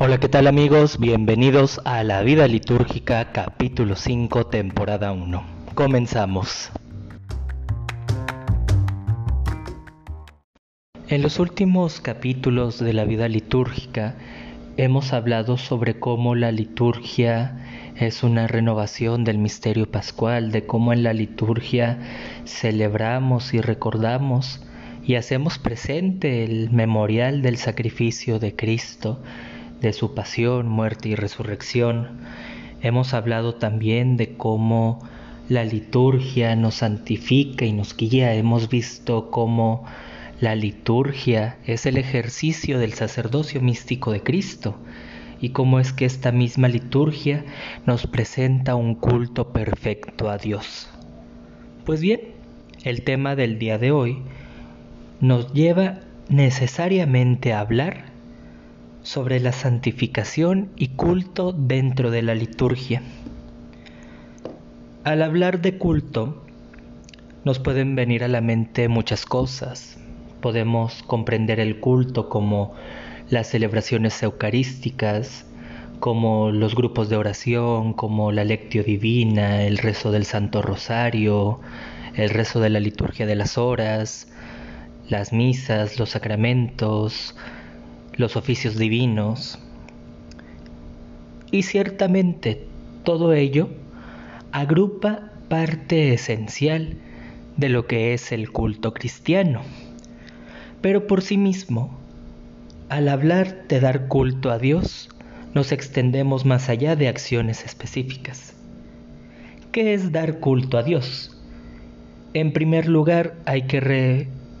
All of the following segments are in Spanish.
Hola, ¿qué tal amigos? Bienvenidos a La Vida Litúrgica, capítulo 5, temporada 1. Comenzamos. En los últimos capítulos de la vida litúrgica hemos hablado sobre cómo la liturgia es una renovación del misterio pascual, de cómo en la liturgia celebramos y recordamos y hacemos presente el memorial del sacrificio de Cristo de su pasión, muerte y resurrección. Hemos hablado también de cómo la liturgia nos santifica y nos guía. Hemos visto cómo la liturgia es el ejercicio del sacerdocio místico de Cristo y cómo es que esta misma liturgia nos presenta un culto perfecto a Dios. Pues bien, el tema del día de hoy nos lleva necesariamente a hablar sobre la santificación y culto dentro de la liturgia. Al hablar de culto, nos pueden venir a la mente muchas cosas. Podemos comprender el culto como las celebraciones eucarísticas, como los grupos de oración, como la lectio divina, el rezo del Santo Rosario, el rezo de la liturgia de las horas, las misas, los sacramentos, los oficios divinos. Y ciertamente todo ello agrupa parte esencial de lo que es el culto cristiano. Pero por sí mismo, al hablar de dar culto a Dios, nos extendemos más allá de acciones específicas. ¿Qué es dar culto a Dios? En primer lugar, hay que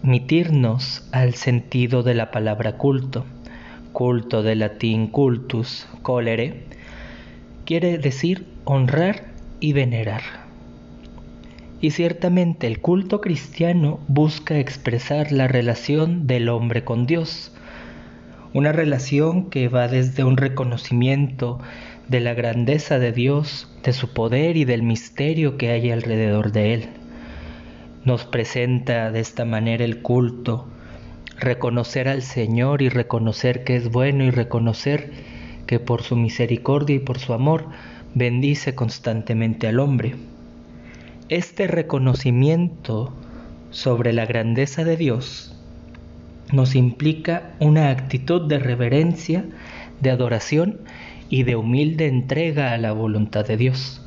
remitirnos al sentido de la palabra culto culto del latín cultus, colere, quiere decir honrar y venerar. Y ciertamente el culto cristiano busca expresar la relación del hombre con Dios, una relación que va desde un reconocimiento de la grandeza de Dios, de su poder y del misterio que hay alrededor de Él. Nos presenta de esta manera el culto reconocer al Señor y reconocer que es bueno y reconocer que por su misericordia y por su amor bendice constantemente al hombre. Este reconocimiento sobre la grandeza de Dios nos implica una actitud de reverencia, de adoración y de humilde entrega a la voluntad de Dios.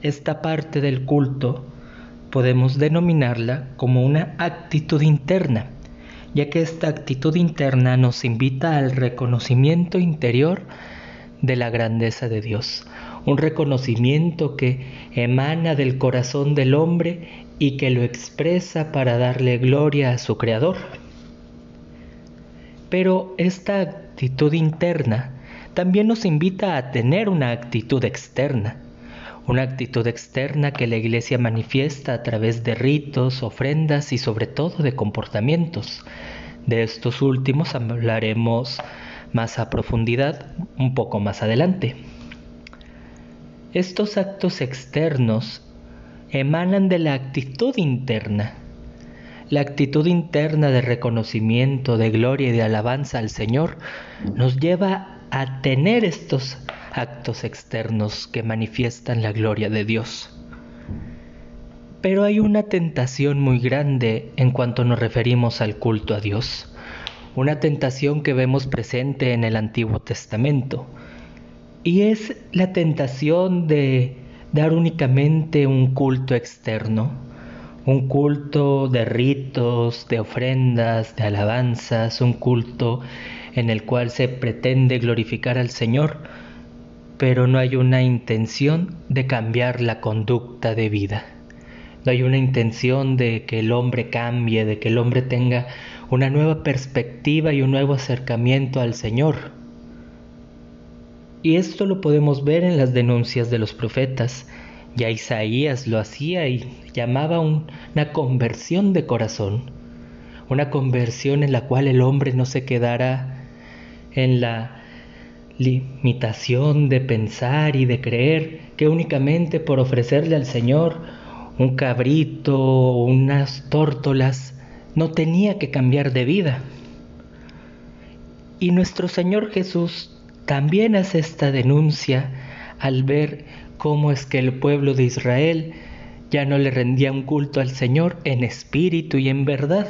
Esta parte del culto podemos denominarla como una actitud interna ya que esta actitud interna nos invita al reconocimiento interior de la grandeza de Dios, un reconocimiento que emana del corazón del hombre y que lo expresa para darle gloria a su Creador. Pero esta actitud interna también nos invita a tener una actitud externa, una actitud externa que la Iglesia manifiesta a través de ritos, ofrendas y sobre todo de comportamientos. De estos últimos hablaremos más a profundidad un poco más adelante. Estos actos externos emanan de la actitud interna, la actitud interna de reconocimiento, de gloria y de alabanza al Señor nos lleva a tener estos actos externos que manifiestan la gloria de Dios. Pero hay una tentación muy grande en cuanto nos referimos al culto a Dios, una tentación que vemos presente en el Antiguo Testamento, y es la tentación de dar únicamente un culto externo, un culto de ritos, de ofrendas, de alabanzas, un culto en el cual se pretende glorificar al Señor, pero no hay una intención de cambiar la conducta de vida. No hay una intención de que el hombre cambie, de que el hombre tenga una nueva perspectiva y un nuevo acercamiento al Señor. Y esto lo podemos ver en las denuncias de los profetas. Ya Isaías lo hacía y llamaba una conversión de corazón, una conversión en la cual el hombre no se quedara en la limitación de pensar y de creer que únicamente por ofrecerle al Señor un cabrito o unas tórtolas no tenía que cambiar de vida. Y nuestro Señor Jesús también hace esta denuncia al ver cómo es que el pueblo de Israel ya no le rendía un culto al Señor en espíritu y en verdad,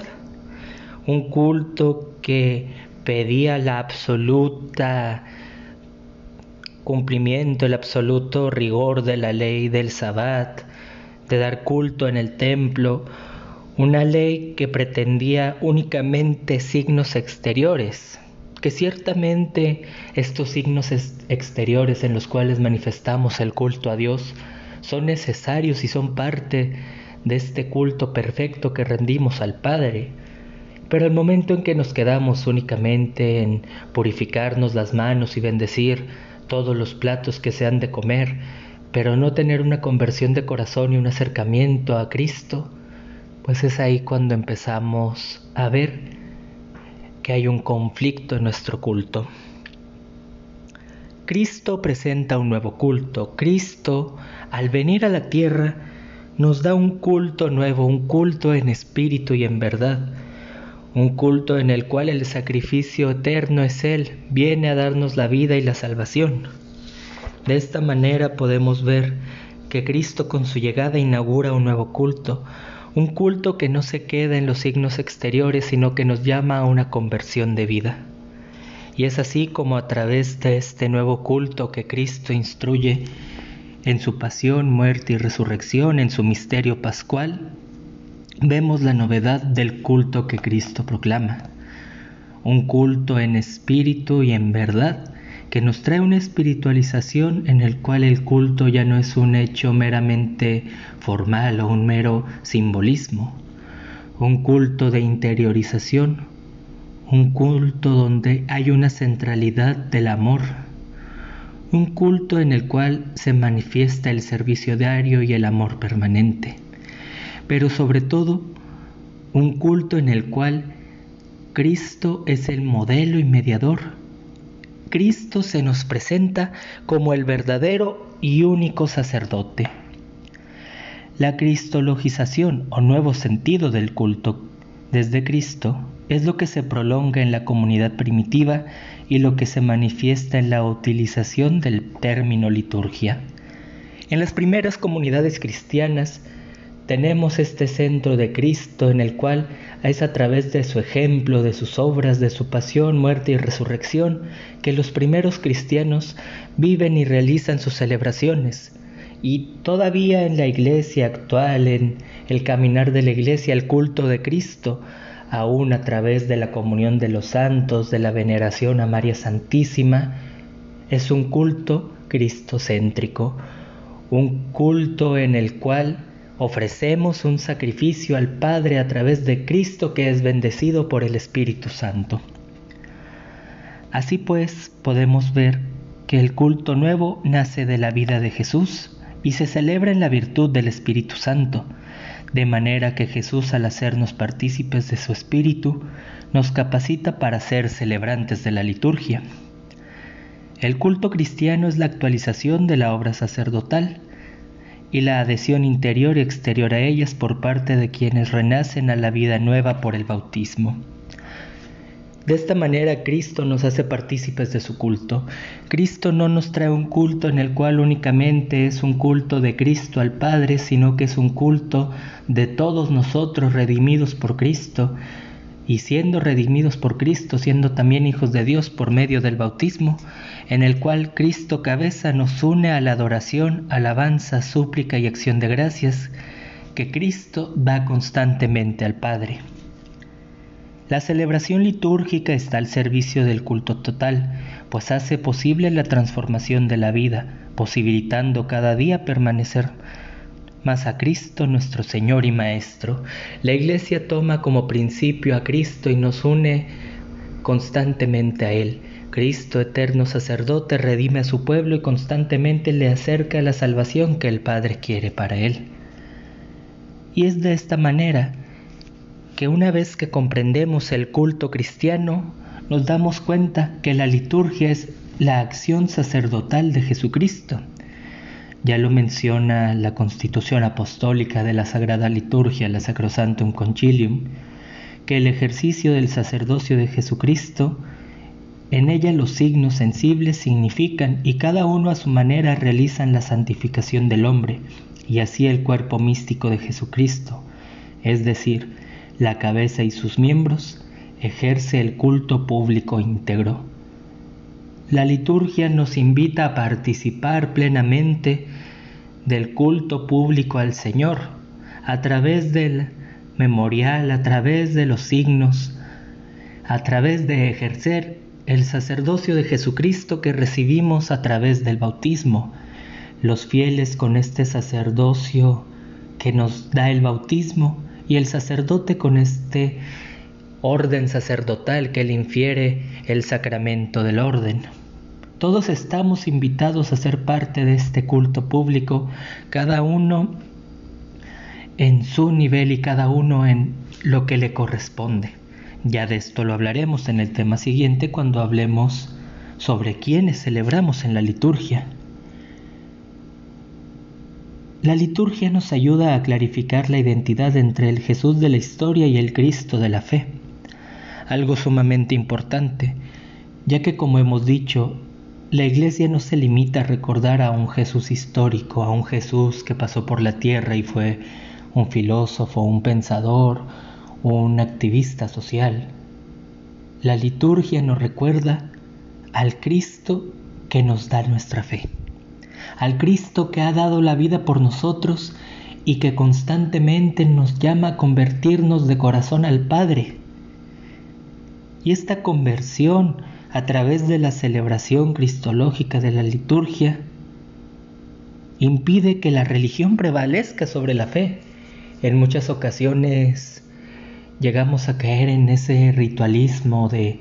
un culto que pedía la absoluta cumplimiento, el absoluto rigor de la ley del sabbat, de dar culto en el templo, una ley que pretendía únicamente signos exteriores, que ciertamente estos signos exteriores en los cuales manifestamos el culto a Dios son necesarios y son parte de este culto perfecto que rendimos al Padre. Pero el momento en que nos quedamos únicamente en purificarnos las manos y bendecir todos los platos que se han de comer, pero no tener una conversión de corazón y un acercamiento a Cristo, pues es ahí cuando empezamos a ver que hay un conflicto en nuestro culto. Cristo presenta un nuevo culto. Cristo, al venir a la tierra, nos da un culto nuevo, un culto en espíritu y en verdad, un culto en el cual el sacrificio eterno es Él, viene a darnos la vida y la salvación. De esta manera podemos ver que Cristo con su llegada inaugura un nuevo culto, un culto que no se queda en los signos exteriores, sino que nos llama a una conversión de vida. Y es así como a través de este nuevo culto que Cristo instruye en su pasión, muerte y resurrección, en su misterio pascual, vemos la novedad del culto que Cristo proclama. Un culto en espíritu y en verdad que nos trae una espiritualización en el cual el culto ya no es un hecho meramente formal o un mero simbolismo, un culto de interiorización, un culto donde hay una centralidad del amor, un culto en el cual se manifiesta el servicio diario y el amor permanente, pero sobre todo un culto en el cual Cristo es el modelo y mediador Cristo se nos presenta como el verdadero y único sacerdote. La cristologización o nuevo sentido del culto desde Cristo es lo que se prolonga en la comunidad primitiva y lo que se manifiesta en la utilización del término liturgia. En las primeras comunidades cristianas, tenemos este centro de Cristo en el cual es a través de su ejemplo, de sus obras, de su pasión, muerte y resurrección, que los primeros cristianos viven y realizan sus celebraciones. Y todavía en la iglesia actual, en el caminar de la iglesia, el culto de Cristo, aún a través de la comunión de los santos, de la veneración a María Santísima, es un culto cristocéntrico, un culto en el cual ofrecemos un sacrificio al Padre a través de Cristo que es bendecido por el Espíritu Santo. Así pues, podemos ver que el culto nuevo nace de la vida de Jesús y se celebra en la virtud del Espíritu Santo, de manera que Jesús al hacernos partícipes de su Espíritu nos capacita para ser celebrantes de la liturgia. El culto cristiano es la actualización de la obra sacerdotal, y la adhesión interior y exterior a ellas por parte de quienes renacen a la vida nueva por el bautismo. De esta manera Cristo nos hace partícipes de su culto. Cristo no nos trae un culto en el cual únicamente es un culto de Cristo al Padre, sino que es un culto de todos nosotros redimidos por Cristo, y siendo redimidos por Cristo, siendo también hijos de Dios por medio del bautismo, en el cual Cristo cabeza nos une a la adoración, alabanza, súplica y acción de gracias que Cristo da constantemente al Padre. La celebración litúrgica está al servicio del culto total, pues hace posible la transformación de la vida, posibilitando cada día permanecer más a Cristo nuestro Señor y Maestro. La Iglesia toma como principio a Cristo y nos une constantemente a Él. Cristo, eterno sacerdote, redime a su pueblo y constantemente le acerca la salvación que el Padre quiere para Él. Y es de esta manera que una vez que comprendemos el culto cristiano, nos damos cuenta que la liturgia es la acción sacerdotal de Jesucristo ya lo menciona la Constitución Apostólica de la Sagrada Liturgia, la Sacrosantum Concilium, que el ejercicio del sacerdocio de Jesucristo En ella los signos sensibles significan y cada uno a su manera realizan la santificación del hombre, y así el cuerpo místico de Jesucristo, es decir, la cabeza y sus miembros, ejerce el culto público íntegro. La liturgia nos invita a participar plenamente del culto público al Señor a través del memorial, a través de los signos, a través de ejercer el sacerdocio de Jesucristo que recibimos a través del bautismo. Los fieles con este sacerdocio que nos da el bautismo y el sacerdote con este orden sacerdotal que le infiere el sacramento del orden. Todos estamos invitados a ser parte de este culto público, cada uno en su nivel y cada uno en lo que le corresponde. Ya de esto lo hablaremos en el tema siguiente cuando hablemos sobre quiénes celebramos en la liturgia. La liturgia nos ayuda a clarificar la identidad entre el Jesús de la historia y el Cristo de la fe, algo sumamente importante, ya que como hemos dicho, la iglesia no se limita a recordar a un Jesús histórico, a un Jesús que pasó por la tierra y fue un filósofo, un pensador, un activista social. La liturgia nos recuerda al Cristo que nos da nuestra fe, al Cristo que ha dado la vida por nosotros y que constantemente nos llama a convertirnos de corazón al Padre. Y esta conversión a través de la celebración cristológica de la liturgia impide que la religión prevalezca sobre la fe. En muchas ocasiones llegamos a caer en ese ritualismo de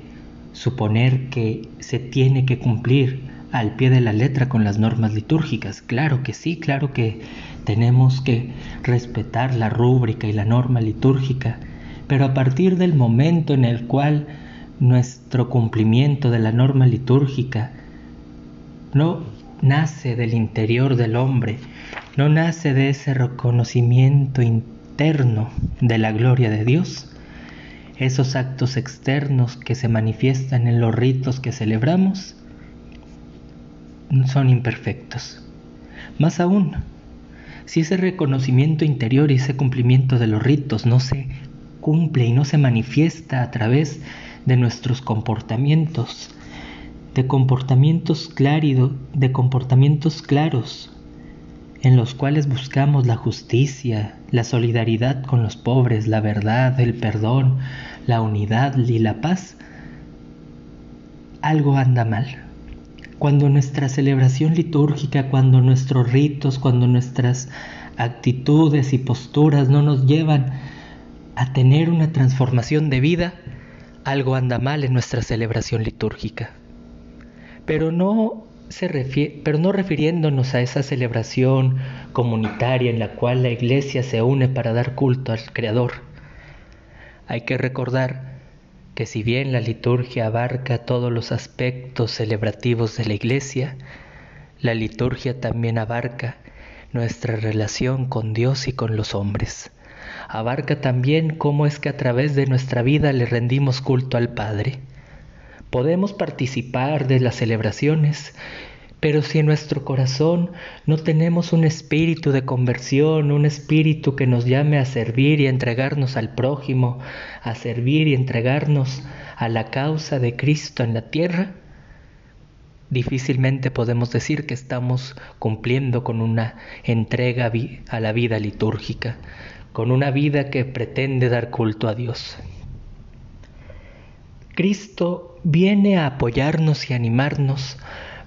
suponer que se tiene que cumplir al pie de la letra con las normas litúrgicas. Claro que sí, claro que tenemos que respetar la rúbrica y la norma litúrgica, pero a partir del momento en el cual nuestro cumplimiento de la norma litúrgica no nace del interior del hombre, no nace de ese reconocimiento interno de la gloria de Dios, esos actos externos que se manifiestan en los ritos que celebramos son imperfectos. Más aún, si ese reconocimiento interior y ese cumplimiento de los ritos no se cumple y no se manifiesta a través de nuestros comportamientos, de comportamientos claridos, de comportamientos claros, en los cuales buscamos la justicia, la solidaridad con los pobres, la verdad, el perdón, la unidad y la paz, algo anda mal. Cuando nuestra celebración litúrgica, cuando nuestros ritos, cuando nuestras actitudes y posturas no nos llevan a tener una transformación de vida, algo anda mal en nuestra celebración litúrgica. Pero no refiriéndonos a esa celebración comunitaria en la cual la iglesia se une para dar culto al Creador. Hay que recordar que si bien la liturgia abarca todos los aspectos celebrativos de la iglesia, la liturgia también abarca nuestra relación con Dios y con los hombres. Abarca también cómo es que a través de nuestra vida le rendimos culto al Padre. Podemos participar de las celebraciones, pero si en nuestro corazón no tenemos un espíritu de conversión, un espíritu que nos llame a servir y entregarnos al prójimo, a servir y entregarnos a la causa de Cristo en la tierra, difícilmente podemos decir que estamos cumpliendo con una entrega a la vida litúrgica, con una vida que pretende dar culto a Dios. Cristo viene a apoyarnos y animarnos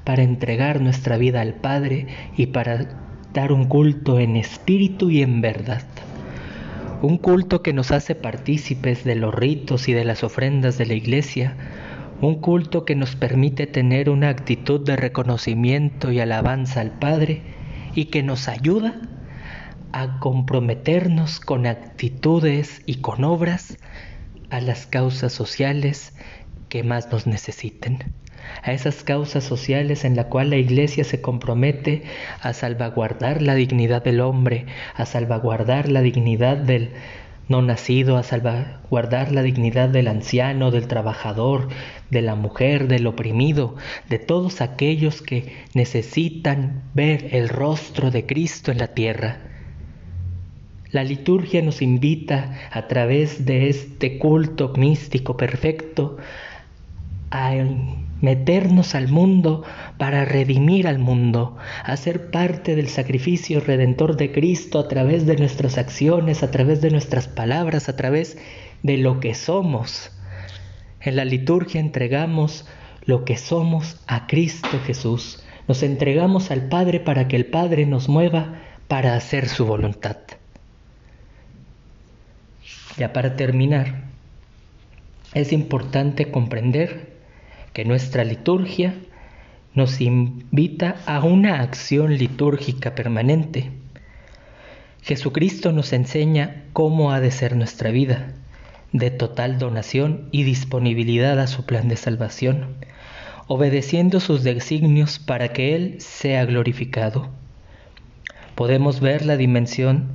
para entregar nuestra vida al Padre y para dar un culto en espíritu y en verdad. Un culto que nos hace partícipes de los ritos y de las ofrendas de la iglesia, un culto que nos permite tener una actitud de reconocimiento y alabanza al Padre y que nos ayuda a comprometernos con actitudes y con obras a las causas sociales que más nos necesiten, a esas causas sociales en la cual la Iglesia se compromete a salvaguardar la dignidad del hombre, a salvaguardar la dignidad del no nacido a salvaguardar la dignidad del anciano, del trabajador, de la mujer, del oprimido, de todos aquellos que necesitan ver el rostro de Cristo en la tierra. La liturgia nos invita a través de este culto místico perfecto a meternos al mundo para redimir al mundo, a ser parte del sacrificio redentor de Cristo a través de nuestras acciones, a través de nuestras palabras, a través de lo que somos. En la liturgia entregamos lo que somos a Cristo Jesús. Nos entregamos al Padre para que el Padre nos mueva para hacer su voluntad. Ya para terminar, es importante comprender que nuestra liturgia nos invita a una acción litúrgica permanente. Jesucristo nos enseña cómo ha de ser nuestra vida, de total donación y disponibilidad a su plan de salvación, obedeciendo sus designios para que Él sea glorificado. Podemos ver la dimensión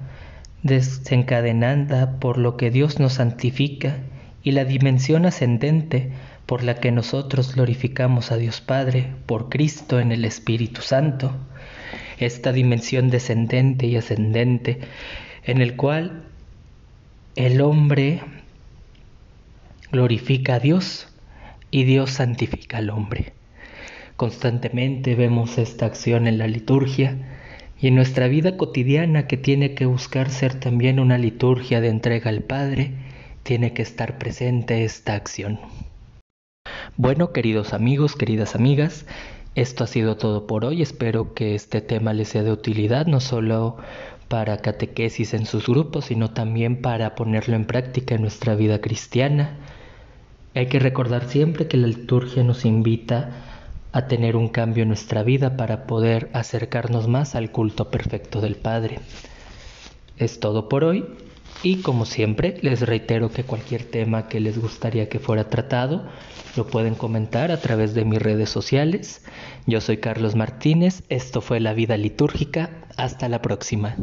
desencadenada por lo que Dios nos santifica y la dimensión ascendente por la que nosotros glorificamos a Dios Padre por Cristo en el Espíritu Santo, esta dimensión descendente y ascendente en el cual el hombre glorifica a Dios y Dios santifica al hombre. Constantemente vemos esta acción en la liturgia y en nuestra vida cotidiana que tiene que buscar ser también una liturgia de entrega al Padre, tiene que estar presente esta acción. Bueno, queridos amigos, queridas amigas, esto ha sido todo por hoy. Espero que este tema les sea de utilidad, no solo para catequesis en sus grupos, sino también para ponerlo en práctica en nuestra vida cristiana. Hay que recordar siempre que la liturgia nos invita a tener un cambio en nuestra vida para poder acercarnos más al culto perfecto del Padre. Es todo por hoy y como siempre les reitero que cualquier tema que les gustaría que fuera tratado lo pueden comentar a través de mis redes sociales. Yo soy Carlos Martínez, esto fue La Vida Litúrgica, hasta la próxima.